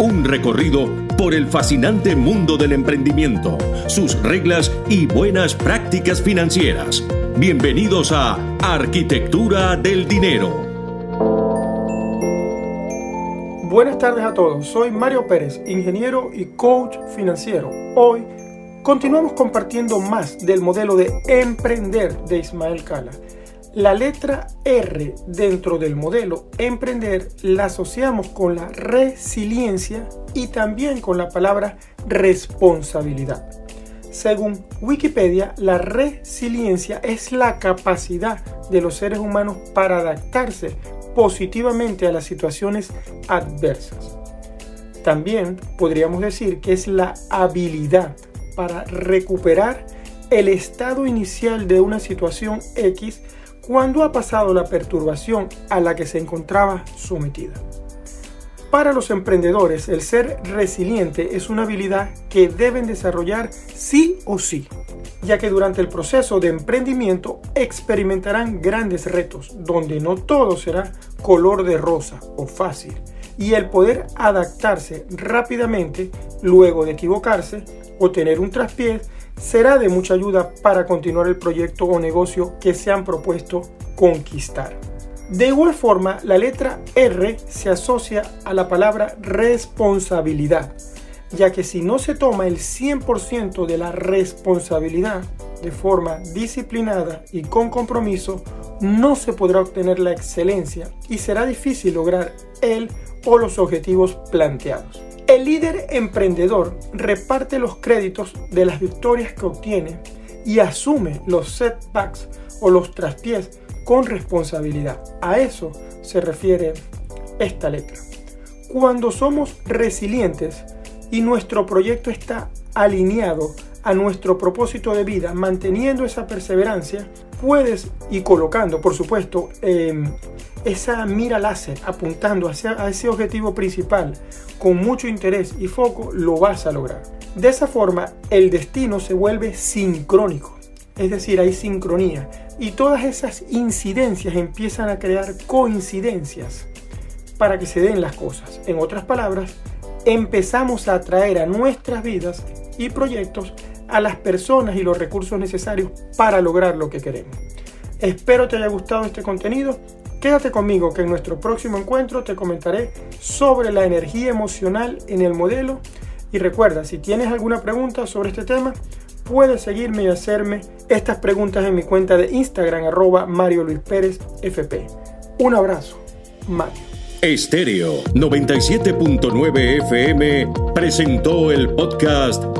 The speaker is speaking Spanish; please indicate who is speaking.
Speaker 1: Un recorrido por el fascinante mundo del emprendimiento, sus reglas y buenas prácticas financieras. Bienvenidos a Arquitectura del Dinero.
Speaker 2: Buenas tardes a todos, soy Mario Pérez, ingeniero y coach financiero. Hoy continuamos compartiendo más del modelo de emprender de Ismael Cala la letra R dentro del modelo emprender la asociamos con la resiliencia y también con la palabra responsabilidad. Según Wikipedia, la resiliencia es la capacidad de los seres humanos para adaptarse positivamente a las situaciones adversas. También podríamos decir que es la habilidad para recuperar el estado inicial de una situación X cuando ha pasado la perturbación a la que se encontraba sometida. Para los emprendedores, el ser resiliente es una habilidad que deben desarrollar sí o sí, ya que durante el proceso de emprendimiento experimentarán grandes retos, donde no todo será color de rosa o fácil, y el poder adaptarse rápidamente luego de equivocarse o tener un traspié será de mucha ayuda para continuar el proyecto o negocio que se han propuesto conquistar. De igual forma, la letra R se asocia a la palabra responsabilidad, ya que si no se toma el 100% de la responsabilidad de forma disciplinada y con compromiso, no se podrá obtener la excelencia y será difícil lograr el o los objetivos planteados. El líder emprendedor reparte los créditos de las victorias que obtiene y asume los setbacks o los traspiés con responsabilidad. A eso se refiere esta letra. Cuando somos resilientes y nuestro proyecto está alineado a nuestro propósito de vida, manteniendo esa perseverancia, puedes y colocando, por supuesto, em, esa mira láser apuntando hacia a ese objetivo principal con mucho interés y foco, lo vas a lograr. De esa forma, el destino se vuelve sincrónico, es decir, hay sincronía y todas esas incidencias empiezan a crear coincidencias para que se den las cosas. En otras palabras, empezamos a atraer a nuestras vidas y proyectos a las personas y los recursos necesarios para lograr lo que queremos. Espero te haya gustado este contenido. Quédate conmigo que en nuestro próximo encuentro te comentaré sobre la energía emocional en el modelo. Y recuerda, si tienes alguna pregunta sobre este tema, puedes seguirme y hacerme estas preguntas en mi cuenta de Instagram arroba Mario Luis Pérez FP. Un abrazo, Mario.
Speaker 1: Estéreo 97.9 FM presentó el podcast